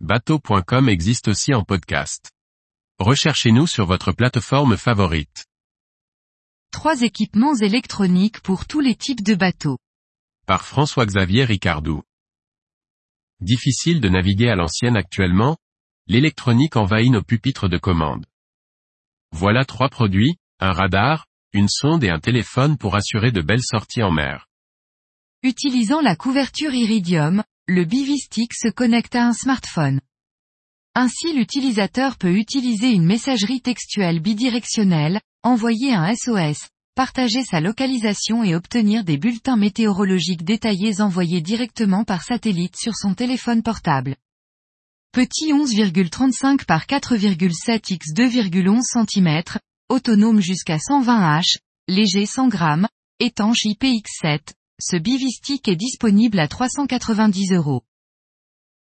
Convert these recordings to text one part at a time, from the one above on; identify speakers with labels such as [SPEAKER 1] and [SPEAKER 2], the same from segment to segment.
[SPEAKER 1] bateau.com existe aussi en podcast. Recherchez-nous sur votre plateforme favorite.
[SPEAKER 2] Trois équipements électroniques pour tous les types de bateaux.
[SPEAKER 1] Par François-Xavier Ricardou. Difficile de naviguer à l'ancienne actuellement, l'électronique envahit nos pupitres de commande. Voilà trois produits, un radar, une sonde et un téléphone pour assurer de belles sorties en mer.
[SPEAKER 2] Utilisant la couverture Iridium, le Bivistick se connecte à un smartphone. Ainsi l'utilisateur peut utiliser une messagerie textuelle bidirectionnelle, envoyer un SOS, partager sa localisation et obtenir des bulletins météorologiques détaillés envoyés directement par satellite sur son téléphone portable. Petit 11,35 par 4,7 x 2,11 cm, autonome jusqu'à 120 H, léger 100 g, étanche IPX7, ce Bivistic est disponible à 390 euros.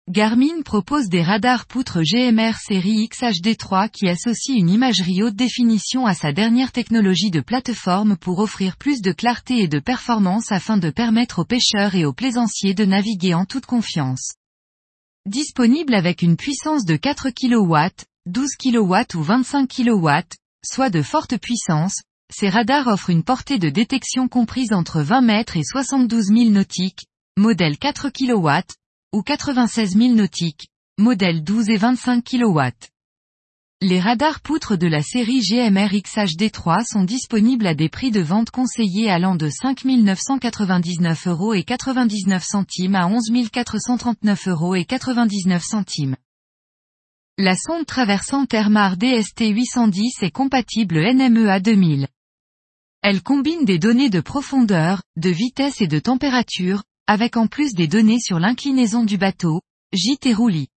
[SPEAKER 2] Garmin propose des radars poutres GMR série XHD3 qui associent une imagerie haute définition à sa dernière technologie de plateforme pour offrir plus de clarté et de performance afin de permettre aux pêcheurs et aux plaisanciers de naviguer en toute confiance. Disponible avec une puissance de 4 kW, 12 kW ou 25 kW, soit de forte puissance, ces radars offrent une portée de détection comprise entre 20 mètres et 72 000 nautiques, modèle 4 kW, ou 96 000 nautiques, modèle 12 et 25 kW. Les radars poutres de la série GMR XHD3 sont disponibles à des prix de vente conseillés allant de 5 999 euros et 99 centimes à 11 439 euros et 99 centimes. La sonde traversante Airmar DST 810 est compatible NMEA 2000. Elle combine des données de profondeur, de vitesse et de température, avec en plus des données sur l'inclinaison du bateau, gîte et roulis.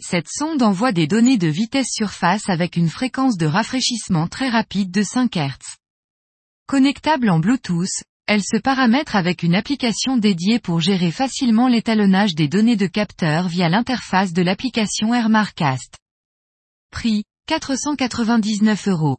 [SPEAKER 2] Cette sonde envoie des données de vitesse surface avec une fréquence de rafraîchissement très rapide de 5 Hz. Connectable en Bluetooth, elle se paramètre avec une application dédiée pour gérer facilement l'étalonnage des données de capteurs via l'interface de l'application AirMarcast. Prix, 499 euros.